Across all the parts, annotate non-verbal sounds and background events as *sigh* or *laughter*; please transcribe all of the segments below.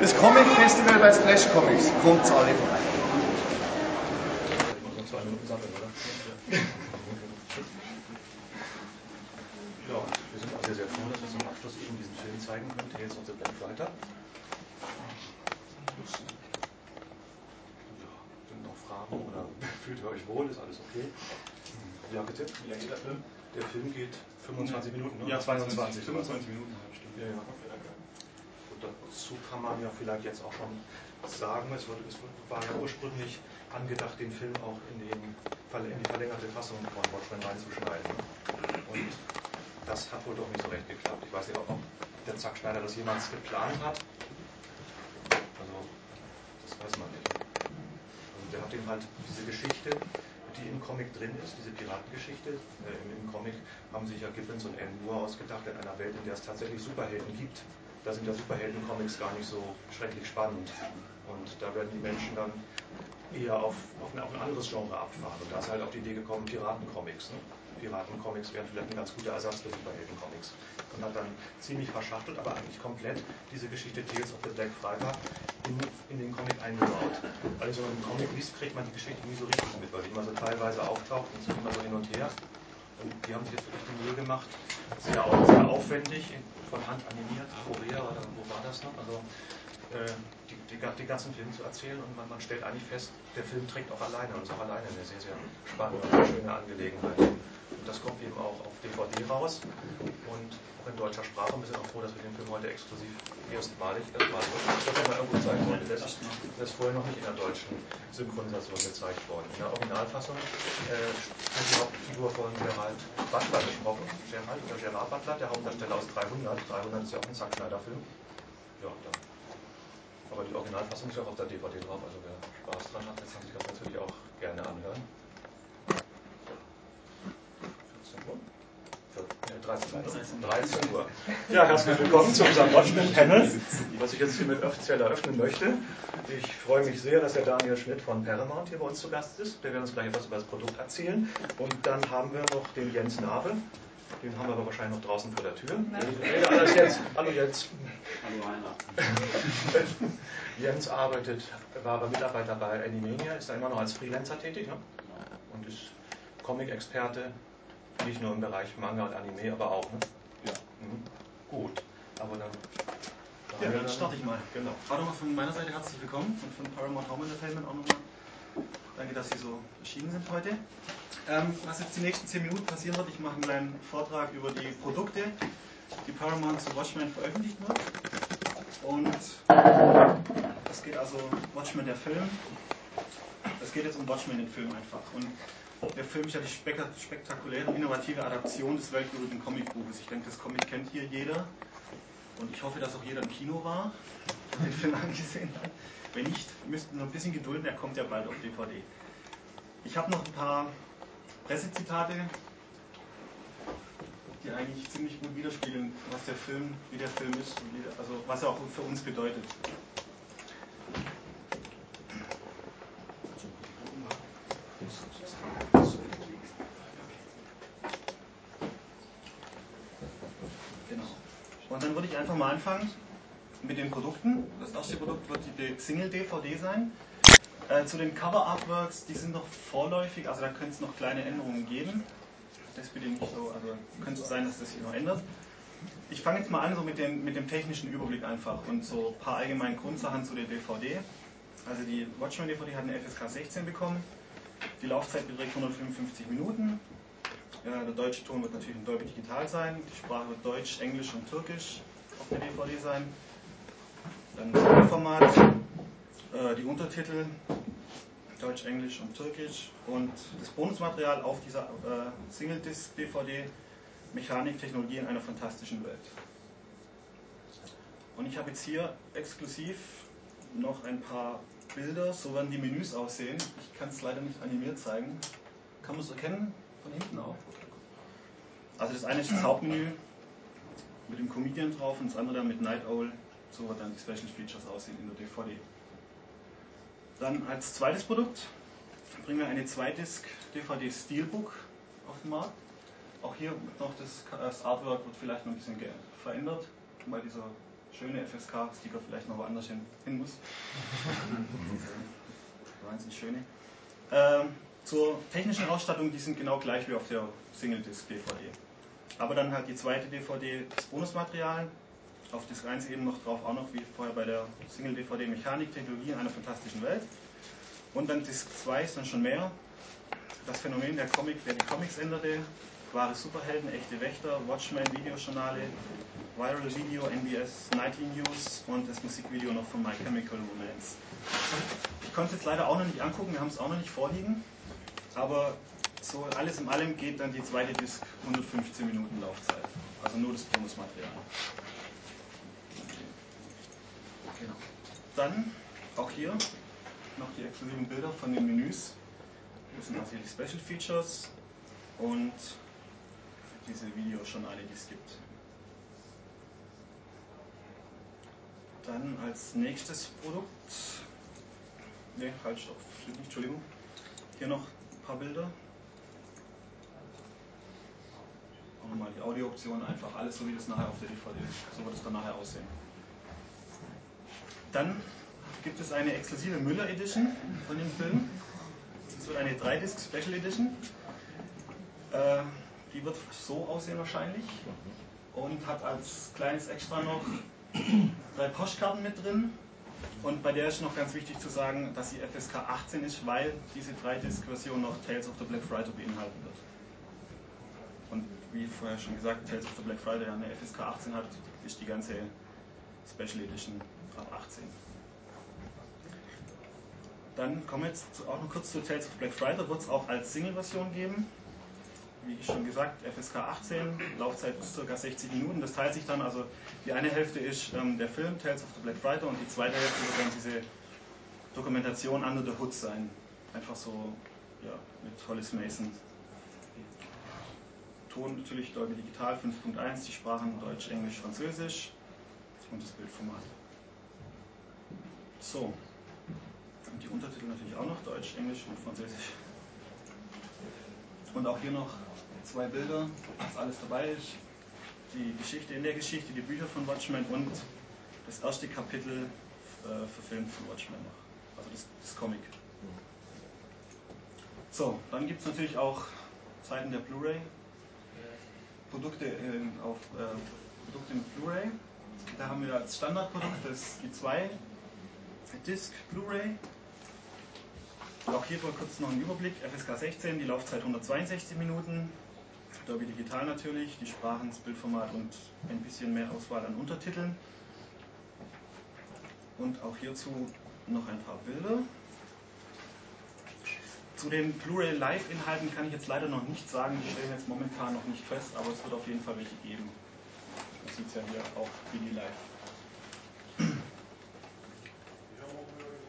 Das Comic Festival bei Splash Comics. Kommt alle vorbei. Ja, wir sind auch sehr, sehr froh, dass wir zum Abschluss eben diesen Film zeigen können, Tales of the Black Fighter. Ja, sind noch Fragen oder *laughs* fühlt ihr euch wohl? Ist alles okay? Ja, bitte. Wie lange geht der Film? Der Film geht 25 Minuten, ne? Ja, 22. 25 Minuten, eine halbe Stunde. Ja, ja. Dazu kann man ja vielleicht jetzt auch schon sagen, es, wurde, es war ja ursprünglich angedacht, den Film auch in, den, in die verlängerte Fassung von Watchmen reinzuschneiden. Und das hat wohl doch nicht so recht geklappt. Ich weiß nicht, ob der Zack Schneider das jemals geplant hat. Also, das weiß man nicht. Also, der hat eben halt diese Geschichte, die im Comic drin ist, diese Piratengeschichte. Äh, im, im, Comic haben sich ja Gibbons und Anne Moore ausgedacht in einer Welt, in der es tatsächlich Superhelden gibt. Da sind ja Superhelden-Comics gar nicht so schrecklich spannend. Und da werden die Menschen dann eher auf, auf, ein, auf ein anderes Genre abfahren. Und da ist halt auf die Idee gekommen, Piraten-Comics. Ne? Piraten-Comics wären vielleicht ein ganz guter Ersatz für Superhelden-Comics. Und hat dann ziemlich verschachtelt, aber eigentlich komplett diese Geschichte Tales of the Black Friday in, in den Comic eingebaut. Also im Comic liest, kriegt man die Geschichte nie so richtig mit, weil die immer so teilweise auftaucht und so immer so hin und her. Und die haben sich jetzt die Mühe gemacht, sehr, sehr aufwendig, von Hand animiert, Korea oder wo war das noch? Also die, die, die, ganzen Filme zu erzählen und man, man, stellt eigentlich fest, der Film trägt auch alleine und ist auch alleine eine sehr, sehr spannende und schöne Angelegenheit. Und das kommt eben auch auf DVD raus und auch in deutscher Sprache. Wir sind auch froh, dass wir den Film heute exklusiv erstmalig, erstmalig das mal irgendwo zeigen konnten. Das, das ist vorher noch nicht in der deutschen Synchronisation gezeigt worden. In der Originalfassung äh, die Hauptfigur von Gerald Butler gesprochen. Gerald oder Gerard Butler, der Hauptdarsteller aus 300. 300 ist ja auch ein Zack Schneider-Film. Ja, dann aber die Originalfassung ist ja auch auf der DVD drauf, also wer Spaß dran hat, kann sich das natürlich auch gerne anhören. 14 Uhr? 13 Uhr. 13 Uhr. *laughs* Ja, herzlich willkommen zu unserem Watchmen-Panel, was ich jetzt hiermit offiziell eröffnen möchte. Ich freue mich sehr, dass der Daniel Schmidt von Paramount hier bei uns zu Gast ist. Der wird uns gleich etwas über das Produkt erzählen. Und dann haben wir noch den Jens Nabe. Den haben wir aber wahrscheinlich noch draußen vor der Tür. Hallo Jens. Hallo Jens. Hallo Heiner. *laughs* Jens arbeitet, war aber Mitarbeiter bei Animania, ist da immer noch als Freelancer tätig ne? und ist Comic-Experte, nicht nur im Bereich Manga und Anime, aber auch. Ne? Ja. Mhm. Gut, aber dann. Ja, dann starte ich mal. Genau. Auch nochmal von meiner Seite herzlich willkommen und von Paramount Home Entertainment auch nochmal. Danke, dass Sie so erschienen sind heute. Ähm, was jetzt die nächsten 10 Minuten passieren wird, ich mache einen kleinen Vortrag über die Produkte, die Paramount zu Watchmen veröffentlicht wird. Und es geht also Watchmen der Film. Es geht jetzt um Watchmen den Film einfach. Und der Film ist ja die spektakuläre, innovative Adaption des weltberühmten Comicbuches. Ich denke, das Comic kennt hier jeder. Und ich hoffe, dass auch jeder im Kino war und den Film *laughs* angesehen hat. Wenn nicht, müsst ihr noch ein bisschen gedulden, er kommt ja bald auf DVD. Ich habe noch ein paar Pressezitate, die eigentlich ziemlich gut widerspiegeln, was der Film, wie der Film ist, also was er auch für uns bedeutet. Genau. Und dann würde ich einfach mal anfangen mit den Produkten. Das erste Produkt wird die Single-DVD sein. Äh, zu den Cover-Artworks, die sind noch vorläufig, also da könnte es noch kleine Änderungen geben. Das bitte so, also könnte es sein, dass das sich noch ändert. Ich fange jetzt mal an so mit dem, mit dem technischen Überblick einfach und so ein paar allgemeine Grundsachen zu der DVD. Also die Watchmen DVD hat eine FSK 16 bekommen. Die Laufzeit beträgt 155 Minuten. Ja, der deutsche Ton wird natürlich in Dolby Digital sein. Die Sprache wird Deutsch, Englisch und Türkisch auf der DVD sein. Dann das Format, äh, die Untertitel Deutsch, Englisch und Türkisch und das Bonusmaterial auf dieser äh, Single-Disc-DVD Mechanik, Technologie in einer fantastischen Welt. Und ich habe jetzt hier exklusiv noch ein paar Bilder, so werden die Menüs aussehen. Ich kann es leider nicht animiert zeigen. Kann man es erkennen? Von hinten auch? Also das eine ist das Hauptmenü mit dem Comedian drauf und das andere dann mit Night Owl so dann die Special Features aussehen in der DVD. Dann als zweites Produkt bringen wir eine Zweidisc DVD Steelbook auf den Markt. Auch hier noch das, das Artwork wird vielleicht noch ein bisschen verändert bei dieser schöne FSK-Sticker vielleicht noch woanders hin, hin muss. *laughs* Wahnsinnig schöne. Ähm, zur technischen Ausstattung, die sind genau gleich wie auf der Single-Disc-DVD. Aber dann halt die zweite DVD, das Bonusmaterial. Auf Disc 1 eben noch drauf, auch noch wie vorher bei der Single-DVD Mechanik, Technologie in einer fantastischen Welt. Und dann Disc 2 ist dann schon mehr. Das Phänomen der Comic, der die Comics änderte, wahre Superhelden, echte Wächter, Watchmen, Videojournale, Viral Video, NBS Nightly News und das Musikvideo noch von My Chemical Romance. Ich konnte es jetzt leider auch noch nicht angucken, wir haben es auch noch nicht vorliegen. Aber so alles in allem geht dann die zweite Disc 115 Minuten Laufzeit. Also nur das Bonusmaterial. Genau. Dann auch hier noch die exklusiven Bilder von den Menüs. Das sind die Special Features und diese Videojournale, die es gibt. Dann als nächstes Produkt. Ne, halt, Entschuldigung. Hier noch paar Bilder. Auch nochmal die Audiooption, einfach alles so wie das nachher auf der DVD ist. So wird es dann nachher aussehen. Dann gibt es eine exklusive Müller Edition von dem Film. Das wird eine 3-Disc Special Edition. Äh, die wird so aussehen wahrscheinlich und hat als kleines Extra noch drei Postkarten mit drin und bei der ist noch ganz wichtig zu sagen, dass sie FSK 18 ist, weil diese 3-Disc-Version noch Tales of the Black Friday beinhalten wird. Und wie vorher schon gesagt, Tales of the Black Friday eine FSK 18 hat, ist die ganze Special Edition ab 18. Dann kommen wir jetzt auch noch kurz zu Tales of the Black Friday, wird es auch als Single-Version geben wie schon gesagt, FSK 18, Laufzeit ca. 60 Minuten. Das teilt sich dann, also die eine Hälfte ist ähm, der Film Tales of the Black Friday und die zweite Hälfte wird dann diese Dokumentation Under the Hood sein. Einfach so ja, mit Hollis Mason. Ton natürlich Dolby Digital 5.1, die Sprachen Deutsch, Englisch, Französisch und das Bildformat. So. Und die Untertitel natürlich auch noch Deutsch, Englisch und Französisch. Und auch hier noch zwei Bilder, was alles dabei ist. Die Geschichte in der Geschichte, die Bücher von Watchmen und das erste Kapitel äh, verfilmt von Watchmen noch. Also das, das Comic. So, dann gibt es natürlich auch Seiten der Blu-ray. Produkte, äh, Produkte mit Blu-ray. Da haben wir als Standardprodukt das, die 2 Disc Blu-ray auch hier mal kurz noch ein Überblick. FSK 16, die Laufzeit 162 Minuten. Dolby Digital natürlich, die Sprachen, das Bildformat und ein bisschen mehr Auswahl an Untertiteln. Und auch hierzu noch ein paar Bilder. Zu den Blu-ray Live-Inhalten kann ich jetzt leider noch nicht sagen, die stellen jetzt momentan noch nicht fest, aber es wird auf jeden Fall welche geben. Man sieht es ja hier auch wie die live.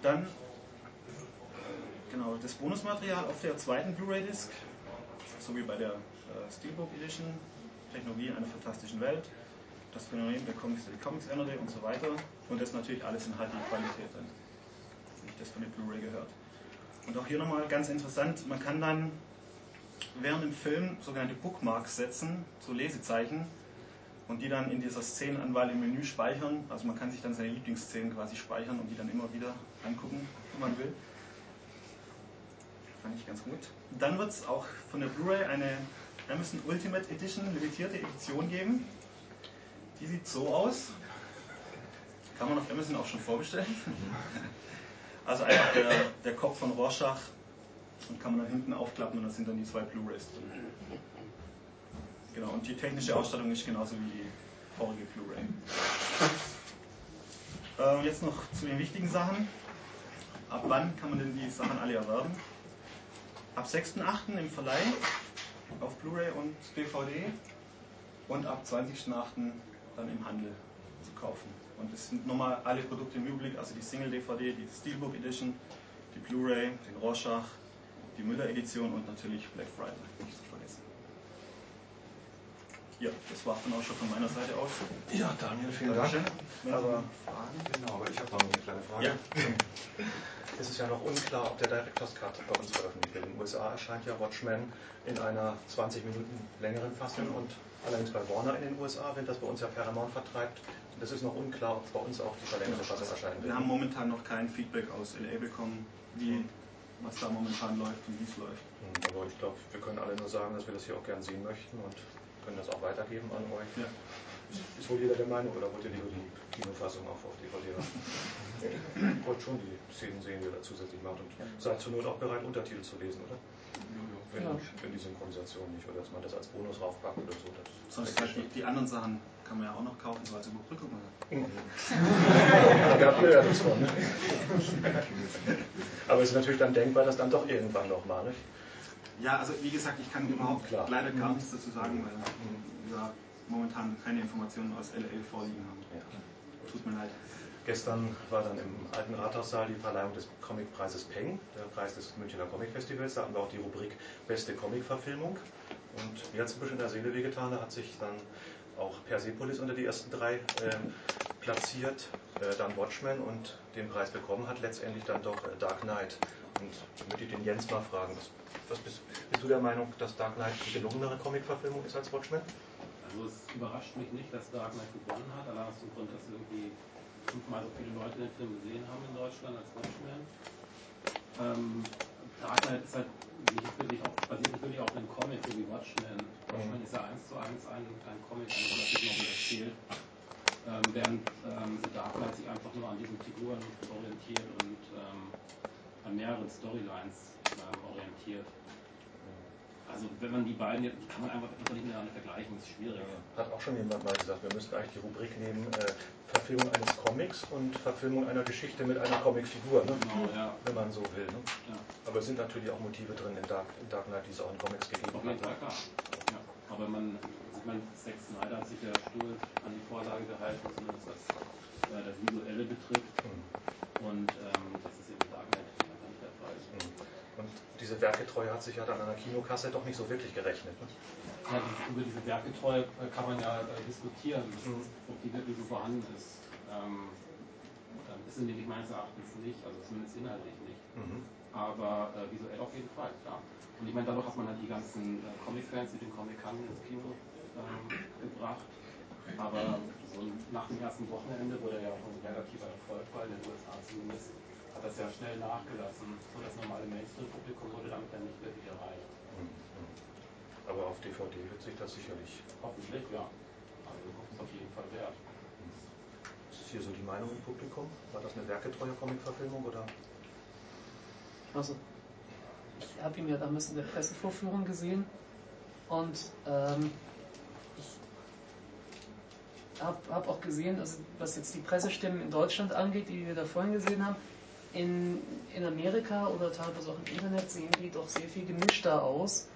Dann Genau, das Bonusmaterial auf der zweiten Blu-ray-Disc, so wie bei der äh, Steelbook Edition, Technologie einer fantastischen Welt, das Phänomen der Comics, der Comics änderte und so weiter. Und das natürlich alles in HD-Qualität dann, wie das von der Blu-ray gehört. Und auch hier nochmal ganz interessant, man kann dann während dem Film sogenannte Bookmarks setzen, so Lesezeichen, und die dann in dieser Szenenanwahl im Menü speichern. Also man kann sich dann seine Lieblingsszenen quasi speichern und die dann immer wieder angucken, wenn man will fand ich ganz gut. Dann wird es auch von der Blu-ray eine Amazon Ultimate Edition limitierte Edition geben. Die sieht so aus. Kann man auf Amazon auch schon vorbestellen. *laughs* Also einfach der, der Kopf von Rorschach und kann man dann hinten aufklappen und da sind dann die zwei Blu-rays drin. Genau, und die technische Ausstattung ist genauso wie die vorige Blu-ray. *laughs* Äh, jetzt noch zu den wichtigen Sachen. Ab wann kann man denn die Sachen alle erwerben? ab 6.8. im Verleih auf Blu-ray und DVD und ab 20.8. dann im Handel zu kaufen. Und es sind nochmal alle Produkte im Überblick, also die Single-DVD, die Steelbook Edition, die Blu-ray, den Rorschach, die Müller-Edition und natürlich Black Friday, nicht zu vergessen. Ja, das war dann auch schon von meiner Seite aus. Ja, Daniel, vielen Dank. Aber Fragen? Genau, aber ich habe noch eine kleine Frage. Ja. *laughs* Es ist ja noch unklar, ob der Director's Cut bei uns veröffentlicht wird. In den USA erscheint ja Watchmen in einer 20 Minuten längeren Fassung und allerdings bei Warner in den USA, wenn das bei uns ja Paramount vertreibt, Das ist noch unklar, ob bei uns auch die verlängerte Fassung erscheinen Wir haben momentan noch kein Feedback aus LA bekommen, wie, was da momentan läuft und wie es läuft. Hm, aber ich glaube, wir können alle nur sagen, dass wir das hier auch gern sehen möchten und können das auch weitergeben an euch. Ja. Ist wohl jeder der Meinung oder wollt ihr lieber die Kinofassung auch auf DVD haben? *laughs* wollt schon die Szenen sehen, die ihr da zusätzlich macht und seid zur Not auch bereit, Untertitel zu lesen, oder? Wenn, ja. wenn die Synchronisation nicht, oder dass man das als Bonus raufpackt oder so. Das Sonst halt die, die, anderen Sachen kann man ja auch noch kaufen, so als Überbrückung. *laughs* ja das von. Ne? *laughs* Aber es ist natürlich dann denkbar, dass dann doch irgendwann nochmal, nicht? Ja, also wie gesagt, ich kann überhaupt Klar. leider gar nichts dazu sagen, weil wir momentan keine Informationen aus LL vorliegen haben. Ja. Tut mir leid. Gestern war dann im alten Rathaussaal die Verleihung des Comicpreises Peng, der Preis des Münchner Comicfestivals. Da hatten wir auch die Rubrik Beste Comicverfilmung. Und mir hat es ein bisschen in der Seele wehgetan, da hat sich dann auch Persepolis unter die ersten drei äh, platziert, äh, dann Watchmen und den Preis bekommen hat letztendlich dann doch äh, Dark Knight. Und möchte ich den Jens mal fragen, was, was bist, bist, du der Meinung, dass Dark Knight die gelungenere Comicverfilmung ist als Watchmen? Also es überrascht mich nicht, dass Dark Knight gewonnen hat, allein aus dem Grund, dass irgendwie fünfmal so viele Leute den Film gesehen haben in Deutschland als Watchmen. Ähm, Dark Knight ist halt nicht wirklich auf, basiert nicht wirklich auf einem Comic, so wie Watchmen. Watchmen mhm. ist ja eins zu eins ein, ein Comic, ein Grafik Novel erzählt. Ähm, während ähm, The Dark Knight sich einfach nur an diesen Figuren orientiert und ähm, an mehreren Storylines ähm, orientiert. Also wenn man die beiden jetzt, kann man einfach nicht miteinander vergleichen, ist schwierig. Hat auch schon jemand mal gesagt, wir müssten eigentlich die Rubrik nehmen, äh, Verfilmung eines Comics und Verfilmung einer Geschichte mit einer Comicfigur, ne? genau, ja. wenn man so will. Ne? Ja. Aber es sind natürlich auch Motive drin in Dark, in Dark Knight, die es auch in Comics gegeben hat. Klar. Ja. Aber man, man, Zack Snyder hat sich ja stur an die Vorlage gehalten, zumindest was äh, das Visuelle betrifft. Mhm. Und ähm, das ist eben Dark Knight nicht der Fall. Mhm. Und diese Werketreue hat sich ja dann an der Kinokasse doch nicht so wirklich gerechnet. Ne? Ja, über diese Werketreue äh, kann man ja äh, diskutieren, mhm. ob die wirklich so vorhanden ist. Ähm, ist sie nämlich meines Erachtens nicht, also zumindest inhaltlich nicht. Mhm. Aber äh, visuell auf jeden Fall, klar. Und ich meine, dadurch hat man halt die ganzen äh, Comic-Fans, die den Comic kannten, ins Kino gebracht. Aber so nach dem ersten Wochenende, wo der ja auch ein relativer Erfolg war, in den USA zumindest, hat das ja schnell nachgelassen. So das normale Mainstream-Publikum wurde damit dann nicht wirklich erreicht. Mhm. Aber auf DVD wird sich das sicherlich. Hoffentlich, ja. Also ist auf jeden Fall wert. Ist hier so die Meinung im Publikum? War das eine werketreue Comic-Verfilmung oder? Also, ich habe ihn ja damals in der Pressevorführung gesehen und ähm, habe hab auch gesehen, also was jetzt die Pressestimmen in Deutschland angeht, die wir da vorhin gesehen haben, in, in Amerika oder teilweise auch im Internet sehen die doch sehr viel gemischter aus.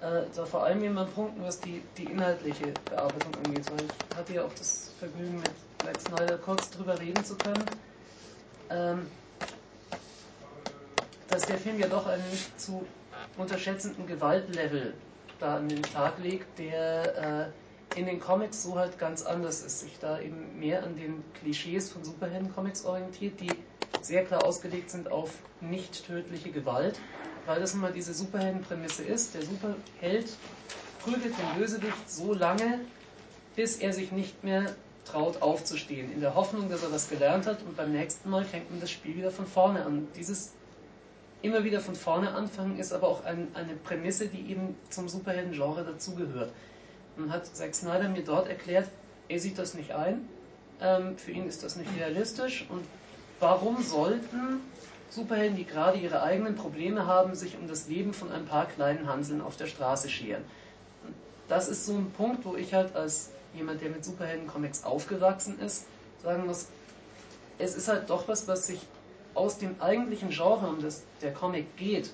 Äh, da vor allem eben an Punkten, was die, die inhaltliche Bearbeitung angeht. Weil ich hatte ja auch das Vergnügen, mit Zack Snyder kurz drüber reden zu können. Ähm, dass der Film ja doch einen nicht zu unterschätzenden Gewaltlevel da an den Tag legt, der äh, in den Comics so halt ganz anders ist, sich da eben mehr an den Klischees von Superhelden-Comics orientiert, die sehr klar ausgelegt sind auf nicht tödliche Gewalt, weil das nun mal diese Superheldenprämisse ist. Der Superheld prügelt den Bösewicht so lange, bis er sich nicht mehr traut aufzustehen, in der Hoffnung, dass er das gelernt hat und beim nächsten Mal fängt man das Spiel wieder von vorne an. Dieses immer wieder von vorne anfangen ist aber auch ein, eine Prämisse, die eben zum Superhelden-Genre dazugehört. Und hat Zack Snyder mir dort erklärt, er sieht das nicht ein, ähm, für ihn ist das nicht realistisch und warum sollten Superhelden, die gerade ihre eigenen Probleme haben, sich um das Leben von ein paar kleinen Hanseln auf der Straße scheren? Das ist so ein Punkt, wo ich halt als jemand, der mit Superhelden-Comics aufgewachsen ist, sagen muss, es ist halt doch was, was sich aus dem eigentlichen Genre, um das der Comic geht,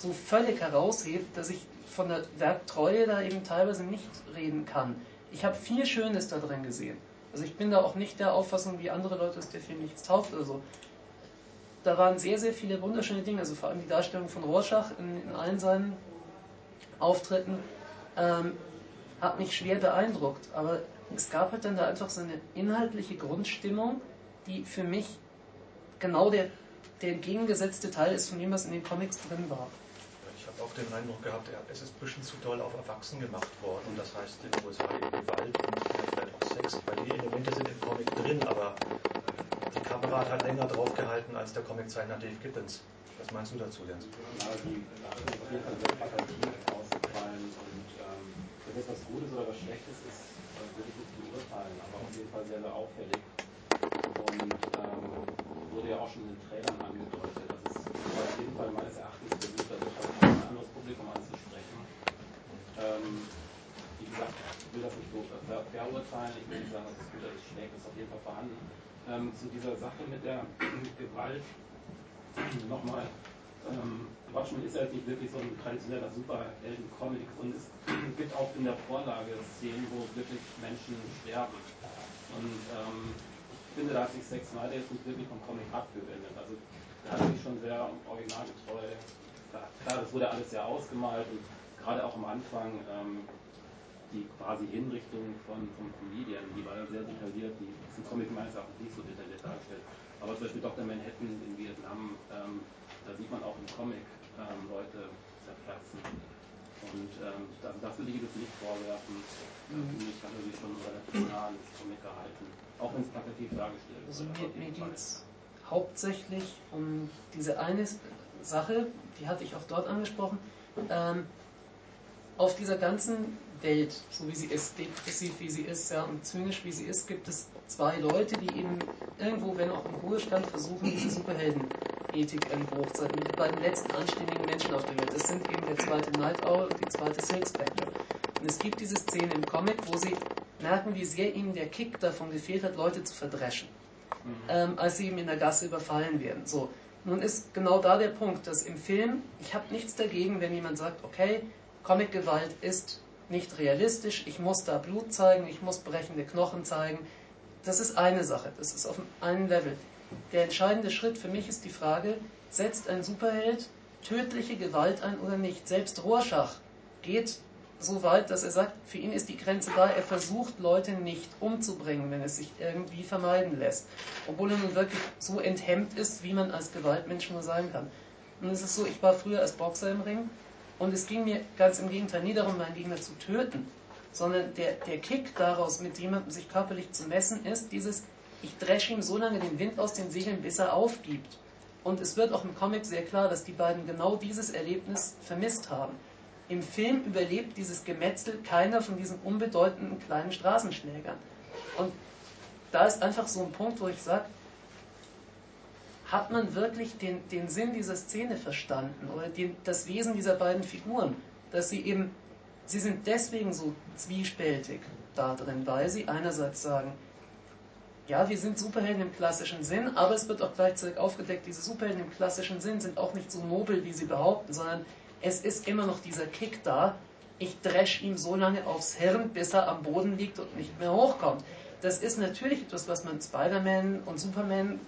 so völlig heraushebt, dass ich von der Werktreue da eben teilweise nicht reden kann. Ich habe viel Schönes da drin gesehen. Also ich bin da auch nicht der Auffassung wie andere Leute, dass der Film nichts taugt oder so. Da waren sehr, sehr viele wunderschöne Dinge, also vor allem die Darstellung von Rorschach in, in allen seinen Auftritten ähm, hat mich schwer beeindruckt. Aber es gab halt dann da einfach so eine inhaltliche Grundstimmung, die für mich genau der, der entgegengesetzte Teil ist von dem, was in den Comics drin war. Auch den Eindruck gehabt, es ist ein bisschen zu doll auf Erwachsen gemacht worden. Das heißt in den USA Gewalt und vielleicht auch Sex, weil die Elemente sind im Comic drin, aber die Kamera hat halt länger drauf gehalten als der Comiczeichner Dave Gibbons. Was meinst du dazu, Jens? Ja, die Sache ist auf jeden Fall sehr plakativ ausgefallen und ähm, wenn das was Gutes oder was Schlechtes ist, äh, würde ich nicht beurteilen, aber auf jeden Fall sehr, sehr auffällig. Und ähm, wurde ja auch schon in den Trailern angedeutet, dass es auf jeden Fall meines Erachtens versucht, also ich habe ein anderes Publikum anzusprechen. Ähm, wie gesagt, ich will das nicht verurteilen, ich will nicht sagen, dass es gut ist, schlecht ist auf jeden Fall vorhanden. Ähm, zu dieser Sache mit der Gewalt nochmal, ähm, Watchmen ist ja nicht wirklich so ein traditioneller Superhelden-Comic und es gibt auch in der Vorlage Szenen, wo wirklich Menschen sterben. Und ähm, ich finde, da hat sich Sex Snyder jetzt nicht wirklich vom Comic abgewendet. Also da hat sich schon sehr originalgetreu, klar, das wurde alles sehr ausgemalt und gerade auch am Anfang ähm, die quasi Hinrichtung von, von Comedian, die war ja sehr detailliert, die ist im Comic meines Erachtens nicht so detailliert dargestellt. Aber zum Beispiel Dr. Manhattan in Vietnam, ähm, da sieht man auch im Comic ähm, Leute zerplatzen. Und ähm, also das will ich jetzt nicht vorwerfen. Mhm. Ich kann natürlich schon relativ nah an das Comic gehalten, auch wenn es plakativ dargestellt wird. Also mir, mir geht es hauptsächlich um diese eine Sache, die hatte ich auch dort angesprochen. Ähm, auf dieser ganzen Welt, so wie sie ist, depressiv wie sie ist, ja, und zynisch wie sie ist, gibt es zwei Leute, die eben irgendwo, wenn auch im Ruhestand, versuchen, diese Superhelden-Ethik hochzuhalten. Die beiden letzten anständigen Menschen auf der Welt. Das sind eben der zweite Night Owl und die zweite Silk Spectre. Und es gibt diese Szene im Comic, wo sie merken, wie sehr ihnen der Kick davon gefehlt hat, Leute zu verdreschen. Mhm. Ähm, als sie eben in der Gasse überfallen werden. So. Nun ist genau da der Punkt, dass im Film, ich habe nichts dagegen, wenn jemand sagt, okay, Comic-Gewalt ist nicht realistisch, ich muss da Blut zeigen, ich muss brechende Knochen zeigen. Das ist eine Sache, das ist auf einem Level. Der entscheidende Schritt für mich ist die Frage, setzt ein Superheld tödliche Gewalt ein oder nicht? Selbst Rorschach geht so weit, dass er sagt, für ihn ist die Grenze da, er versucht Leute nicht umzubringen, wenn es sich irgendwie vermeiden lässt. Obwohl er nun wirklich so enthemmt ist, wie man als Gewaltmensch nur sein kann. Und es ist so, ich war früher als Boxer im Ring und es ging mir ganz im Gegenteil nie darum, meinen Gegner zu töten, sondern der, der Kick daraus, mit jemandem sich körperlich zu messen, ist dieses, ich dresche ihm so lange den Wind aus den Segeln, bis er aufgibt. Und es wird auch im Comic sehr klar, dass die beiden genau dieses Erlebnis vermisst haben. Im Film überlebt dieses Gemetzel keiner von diesen unbedeutenden kleinen Straßenschlägern. Und da ist einfach so ein Punkt, wo ich sage, hat man wirklich den, den Sinn dieser Szene verstanden oder den, das Wesen dieser beiden Figuren, dass sie eben, sie sind deswegen so zwiespältig da drin, weil sie einerseits sagen, ja, wir sind Superhelden im klassischen Sinn, aber es wird auch gleichzeitig aufgedeckt, diese Superhelden im klassischen Sinn sind auch nicht so nobel, wie sie behaupten, sondern es ist immer noch dieser Kick da, ich dresch ihm so lange aufs Hirn, bis er am Boden liegt und nicht mehr hochkommt. Das ist natürlich etwas, was man Spider-Man und Superman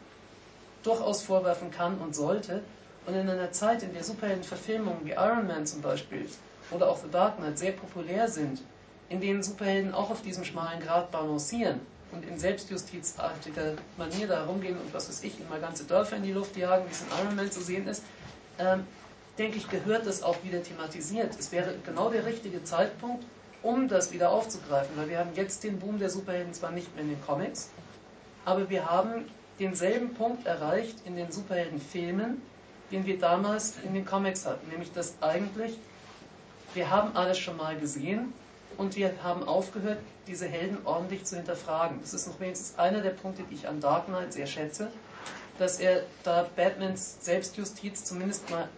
durchaus vorwerfen kann und sollte. Und in einer Zeit, in der Superheldenverfilmungen wie Iron Man zum Beispiel oder auch The Dark Knight sehr populär sind, in denen Superhelden auch auf diesem schmalen Grad balancieren und in selbstjustizartiger Manier da herumgehen und was weiß ich, immer ganze Dörfer in die Luft jagen, wie es in Iron Man zu sehen ist, ähm, denke ich, gehört das auch wieder thematisiert. Es wäre genau der richtige Zeitpunkt, um das wieder aufzugreifen, weil wir haben jetzt den Boom der Superhelden zwar nicht mehr in den Comics, aber wir haben denselben Punkt erreicht in den Superheldenfilmen, den wir damals in den Comics hatten. Nämlich, dass eigentlich, wir haben alles schon mal gesehen und wir haben aufgehört, diese Helden ordentlich zu hinterfragen. Das ist noch wenigstens einer der Punkte, die ich an Dark Knight sehr schätze, dass er da Batmans Selbstjustiz zumindest mal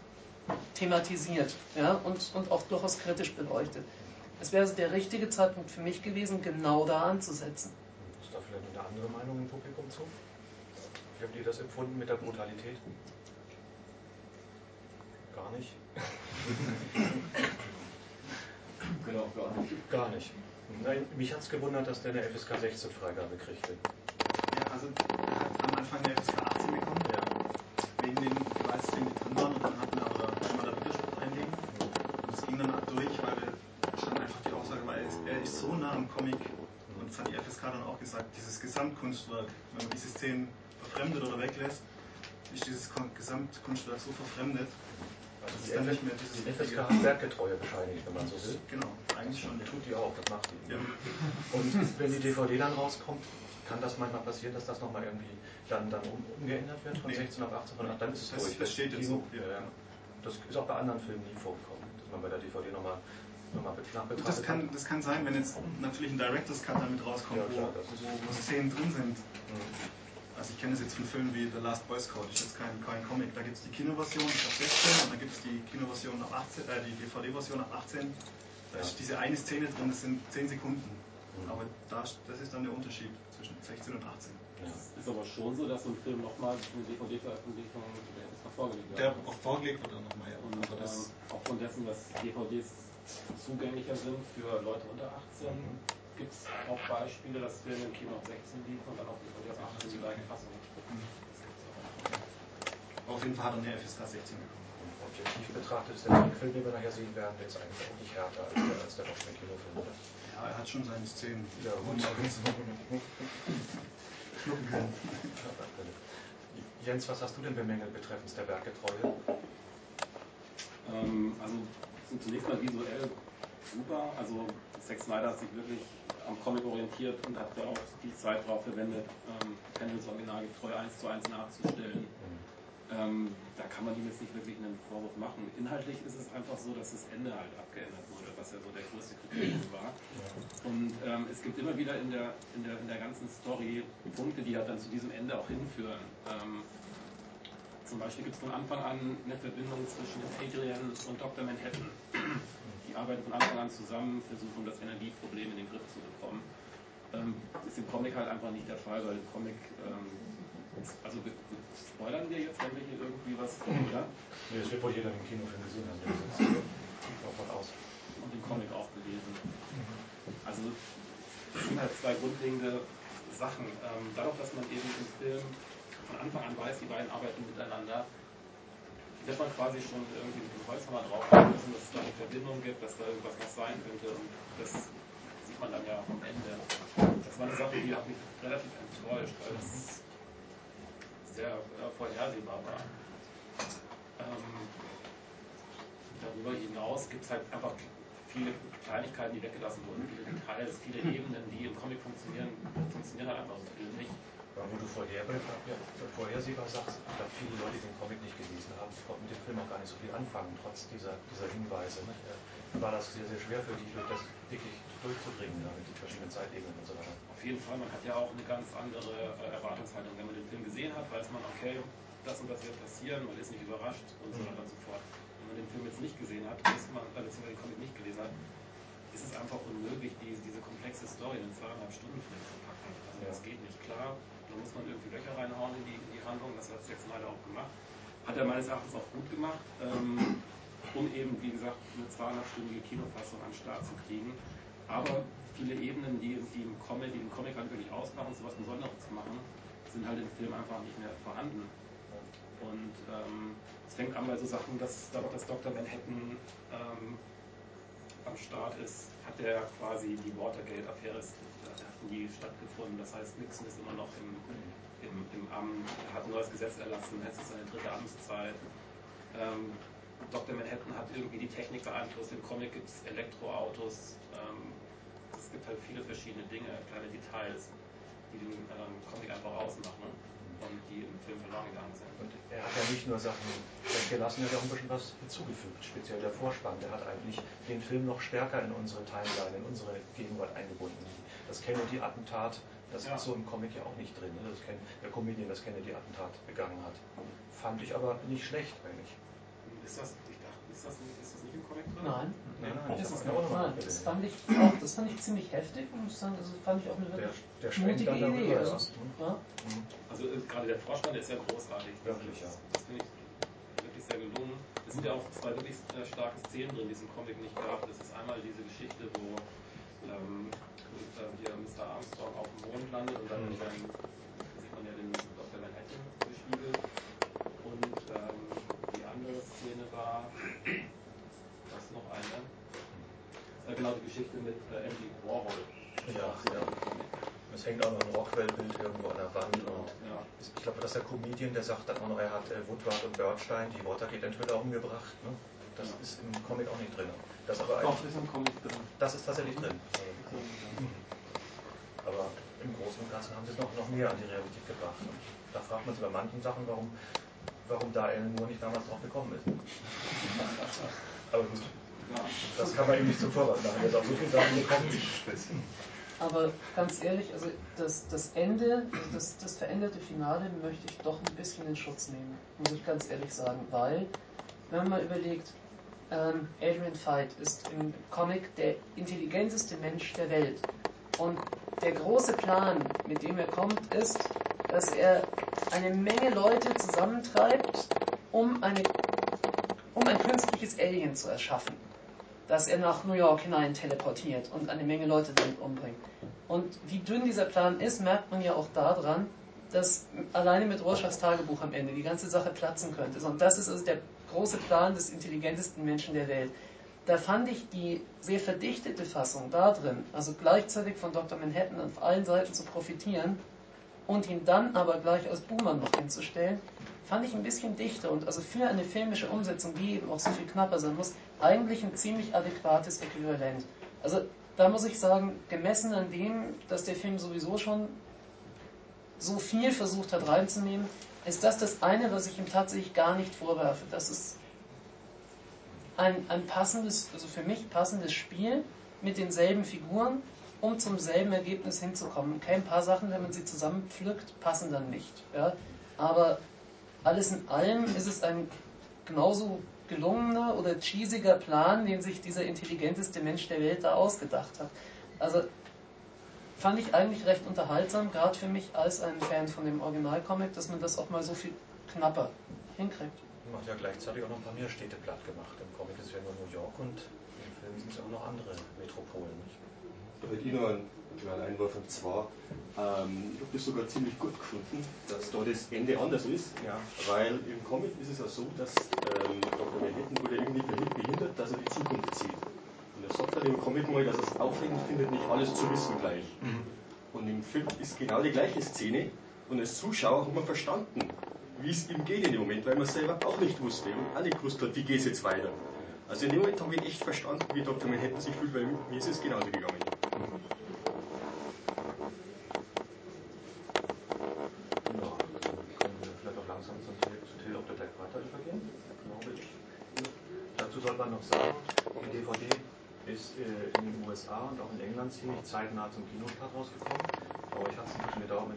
thematisiert ja, und, und auch durchaus kritisch beleuchtet. Es wäre also der richtige Zeitpunkt für mich gewesen, genau da anzusetzen. Ist da vielleicht eine andere Meinung im Publikum zu? Wie habt ihr das empfunden mit der Brutalität? Gar nicht. *laughs* genau, gar nicht. Gar nicht. Nein, mich hat es gewundert, dass der eine FSK 16 Freigabe kriegte. Ja, also er hat am Anfang eine FSK 18 bekommen. Ja. Wegen den Gewaltszenen, die drin waren. Und dann hatten wir aber einmal da Widerspruch einlegen. Und es ging dann durch, weil stand einfach die Aussage, weil er ist, er ist so nah am Comic. Und dann auch gesagt, dieses Gesamtkunstwerk, wenn man diese Szenen verfremdet oder weglässt, ist dieses Gesamtkunstwerk so verfremdet, Das die, ist dann nicht mehr dieses die FSK hat Werkgetreue bescheinigt, wenn man so will. Genau, eigentlich schon. Tut die auch, das macht die. Ja. Und wenn die DVD dann rauskommt, kann das manchmal passieren, dass das nochmal irgendwie dann, dann um, umgeändert wird von Nee. 16 auf 18, von 8, dann ist es Das- durch. das steht jetzt so, ja. ja, ja. Das ist auch bei anderen Filmen nie vorgekommen, dass man bei der DVD nochmal noch mal nachbetrachtet Das kann, das kann sein, wenn jetzt natürlich ein Director's Cut damit rauskommt, Ja, klar, wo, das wo, wo Szenen drin sind. Mhm. Also ich kenne es jetzt von Filmen wie The Last Boy Scout, das ist jetzt kein, kein Comic. Da gibt es die Kinoversion ab 16 und dann gibt es die Kinoversion ab 18, äh, die DVD-Version ab 18. Da ist diese eine Szene drin, das sind 10 Sekunden. Mhm. Aber da, das ist dann der Unterschied zwischen 16 und 18. Ja. Es ist aber schon so, dass so ein Film nochmal eine DVD-Veröffentlichung vorgelegt wird. Der auch vorgelegt wird dann nochmal. Ja. Und Aber das, ähm, aufgrund dessen, dass DVDs zugänglicher sind für Leute unter 18, Mhm. gibt es auch Beispiele, dass Filme im Kino auf 16 liefen und dann auf DVD auf 18 die gleiche Fassung. Auch. auf jeden Fall hat er eine FSK 16 bekommen. Objektiv betrachtet ist der Film, den wir nachher sehen werden, jetzt eigentlich auch nicht härter als der, als der Watchmen-Kinofilm, oder? Ja, er hat schon seine Szenen. Ja, schlucken kann. Jens, was hast du denn bemängelt betreffend der Werkgetreue? Ähm, also so zunächst mal visuell super. Also Zack Snyder hat sich wirklich am Comic orientiert und hat da auch die Zeit darauf verwendet, ähm, Pendles Original getreu eins zu eins nachzustellen. Ähm, da kann man ihm jetzt nicht wirklich einen Vorwurf machen. Inhaltlich ist es einfach so, dass das Ende halt abgeändert wurde, was ja so der größte Kritikpunkt war. Und ähm, es gibt immer wieder in der, in, der, in der ganzen Story Punkte, die halt dann zu diesem Ende auch hinführen. Ähm, zum Beispiel gibt es von Anfang an eine Verbindung zwischen Adrian und Dr. Manhattan. Die arbeiten von Anfang an zusammen, versuchen das Energieproblem in den Griff zu bekommen. Ähm, das ist im Comic halt einfach nicht der Fall, weil im Comic, ähm, also spoilern wir jetzt, wenn wir hier irgendwie was, oder? Nee, das wird wohl jeder im Kinofilm gesehen haben. Davon aus. Und den Comic auch gelesen. Also das sind halt zwei grundlegende Sachen. Ähm, dadurch, dass man eben im Film von Anfang an weiß, die beiden arbeiten miteinander, wird man quasi schon irgendwie mit dem Holzhammer drauf müssen, dass es da eine Verbindung gibt, dass da irgendwas noch sein könnte. Und das sieht man dann ja am Ende. Das war eine Sache, die hat mich relativ enttäuscht, weil es sehr äh, vorhersehbar war. Ähm, darüber hinaus gibt es halt einfach viele Kleinigkeiten, die weggelassen wurden, viele Details, viele Ebenen, die im Comic funktionieren, funktionieren halt einfach im Film nicht. Wo du vorher, vorhersehbar sagst, ich glaube, viele Leute, die den Comic nicht gelesen haben, konnten mit dem Film auch gar nicht so viel anfangen, trotz dieser, dieser Hinweise. Ne? War das sehr, sehr schwer für dich, das wirklich durchzubringen, ja, mit den verschiedenen Zeitebenen und so weiter. Auf jeden Fall, man hat ja auch eine ganz andere äh, Erwartungshaltung. Wenn man den Film gesehen hat, weiß man, okay, das und das wird passieren, man ist nicht überrascht und so weiter und so fort. Wenn man den Film jetzt nicht gesehen hat, ist man, äh, beziehungsweise den Comic nicht gelesen hat, ist es einfach unmöglich, die, diese komplexe Story in zweieinhalb Stunden Film zu packen. Also das geht nicht klar. Da muss man irgendwie Löcher reinhauen in die, in die Handlung. Das hat Zack Snyder auch gemacht. Hat er meines Erachtens auch gut gemacht, ähm, um eben, wie gesagt, eine zweieinhalbstündige Kinofassung an den Start zu kriegen. Aber viele Ebenen, die, die im Comic, die den Comic halt wirklich ausmachen, so was Besonderes zu machen, sind halt im Film einfach nicht mehr vorhanden. Und ähm, es fängt an bei so Sachen, dass dadurch, dass Dr. Manhattan ähm, am Start ist, hat er quasi die Watergate-Affäre nie stattgefunden. Das heißt, Nixon ist immer noch im, im, im Amt, hat ein neues Gesetz erlassen, es ist seine dritte Amtszeit. Ähm, Dr. Manhattan hat irgendwie die Technik beeinflusst. Im Comic gibt es Elektroautos. Ähm, es gibt halt viele verschiedene Dinge, kleine Details, die den ähm, Comic einfach ausmachen und die im Film verloren gegangen sind. Und er hat ja nicht nur Sachen weggelassen, er hat auch ein bisschen was hinzugefügt, speziell der Vorspann. Der hat eigentlich den Film noch stärker in unsere Timeline, in unsere Gegenwart eingebunden. Das Kennedy-Attentat, das Ja. ist so im Comic ja auch nicht drin. Ne? Das Ken der Comedian, das Kennedy-Attentat begangen hat. Fand ich aber nicht schlecht eigentlich. Ist das, ich dachte, ist das, nicht, ist das nicht im Comic drin? Nein, Nein, nein, ist das noch Nein, das fand ich auch, das fand ich ziemlich heftig und muss sagen, das fand ich auch eine Der, wirklich der schwenkt mutige dann darüber, Idee. ja. Also, Mhm. ja. Mhm. Also äh, gerade der Vorspann der ist ja großartig. Wirklich, ja. Das finde ich wirklich sehr gelungen. Es sind ja auch zwei wirklich äh, starke Szenen drin, die es im Comic nicht gab. Das ist einmal diese Geschichte, wo ähm, äh, hier Mr. Armstrong auf dem Mond landet und dann Mhm. sieht man ja den Dr. Manhattan gespiegelt. Und ähm, die andere Szene war, was noch eine? Äh, genau, die Geschichte mit äh, Andy Warhol. Ja, ja. Es hängt auch noch ein Rockwell-Bild irgendwo an der Wand und Ja. ich glaube, dass der Comedian, der sagt dann auch noch, er hat äh, Woodward und Bernstein, die Watergate-Enthüller umgebracht. Ne? Das ist im Comic auch nicht drin. Das aber Doch, ist im Comic drin. das ist tatsächlich drin. Aber im Großen und Ganzen haben sie es noch, noch näher an die Realität gebracht. Und da fragt man sich bei manchen Sachen, warum, warum da Alan Moore nicht damals drauf gekommen ist. *laughs* Aber gut, das kann man ihm nicht zum Vorwurf machen. Er hat auch so viele Sachen bekommen. Aber ganz ehrlich, also das, das Ende, also das, das veränderte Finale möchte ich doch ein bisschen in Schutz nehmen, muss ich ganz ehrlich sagen, weil, wenn man mal überlegt, ähm, Adrian Veidt ist im Comic der intelligenteste Mensch der Welt. Und der große Plan, mit dem er kommt, ist, dass er eine Menge Leute zusammentreibt, um, eine, um ein künstliches Alien zu erschaffen dass er nach New York hinein teleportiert und eine Menge Leute damit umbringt. Und wie dünn dieser Plan ist, merkt man ja auch daran, dass alleine mit Rorschachs Tagebuch am Ende die ganze Sache platzen könnte. Und das ist also der große Plan des intelligentesten Menschen der Welt. Da fand ich die sehr verdichtete Fassung da drin, also gleichzeitig von Dr. Manhattan auf allen Seiten zu profitieren und ihn dann aber gleich als Boomer noch hinzustellen, fand ich ein bisschen dichter und also für eine filmische Umsetzung, die eben auch so viel knapper sein muss, eigentlich ein ziemlich adäquates Äquivalent. Also da muss ich sagen, gemessen an dem, dass der Film sowieso schon so viel versucht hat reinzunehmen, ist das das eine, was ich ihm tatsächlich gar nicht vorwerfe. Das ist ein, ein passendes, also für mich passendes Spiel mit denselben Figuren, um zum selben Ergebnis hinzukommen. Okay, ein paar Sachen, wenn man sie zusammenpflückt, passen dann nicht. Ja? Aber alles in allem ist es ein genauso gelungener oder cheesiger Plan, den sich dieser intelligenteste Mensch der Welt da ausgedacht hat. Also fand ich eigentlich recht unterhaltsam, gerade für mich als ein Fan von dem Originalcomic, dass man das auch mal so viel knapper hinkriegt. Macht ja gleichzeitig auch noch ein paar mehr Städte platt gemacht. Im Comic ist ja nur New York und im Film sind es auch noch andere Metropolen. Nicht? Da hätte ich noch einen kleinen Einwurf und zwar, ähm, ich habe das sogar ziemlich gut gefunden, dass da das Ende anders ist, Ja. weil im Comic ist es ja so, dass ähm, Dr. Manhattan wurde irgendwie behindert, dass er die Zukunft sieht. Und er sagt dann im Comic mal, dass er es aufregend findet, nicht alles zu wissen gleich. Und im Film ist genau die gleiche Szene und als Zuschauer hat man verstanden, wie es ihm geht in dem Moment, weil man selber auch nicht wusste und auch nicht gewusst hat, wie geht es jetzt weiter. Also in dem Moment habe ich echt verstanden, wie Dr. Manhattan sich fühlt, weil mir ist es genauso gegangen. Ja, können wir vielleicht auch langsam zum Tale, zu Tale of the Black Panther übergehen, glaube ich. Dazu sollte man noch sagen, die DVD ist äh, in den USA und auch in England ziemlich zeitnah zum Kinostart rausgekommen. Bei euch hat es ein bisschen gedauert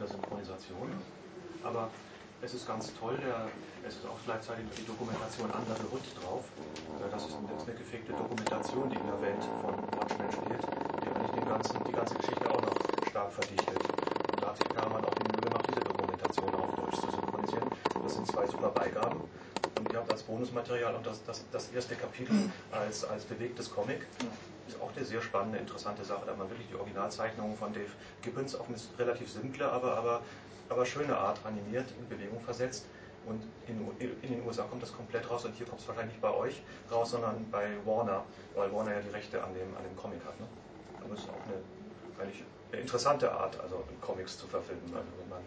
Synchronisation. Aber es ist ganz toll, der, es ist auch gleichzeitig die Dokumentation Under the drauf. Äh, Das ist eine, eine gefegte Dokumentation, die in der Welt von Watchmen spielt, die eigentlich den ganzen, die ganze Geschichte auch noch stark verdichtet. Und da hat sich Karaman auch die Mühe gemacht, diese Dokumentation auf Deutsch zu synchronisieren. Das sind zwei super Beigaben. Und ihr habt als Bonusmaterial auch das, das, das erste Kapitel als, als bewegtes Comic. Ist auch eine sehr spannende, interessante Sache. Da man wirklich die Originalzeichnungen von Dave Gibbons auf eine relativ simple, aber, aber, aber schöne Art animiert, in Bewegung versetzt. Und in, in den USA kommt das komplett raus und hier kommt es wahrscheinlich nicht bei euch raus, sondern bei Warner, weil Warner ja die Rechte an dem, an dem Comic hat. Ne? Aber es ist auch eine, eine interessante Art, also Comics zu verfilmen, also wenn man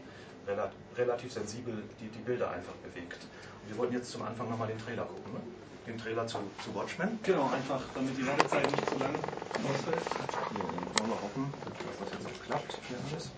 rela relativ sensibel die, die Bilder einfach bewegt. Und wir wollten jetzt zum Anfang nochmal den Trailer gucken, ne? den Trailer zu, zu Watchmen. Genau, einfach, damit die Wartezeit nicht zu lang ausfällt. Dann wollen wir hoffen, dass das jetzt auch klappt. Hier alles.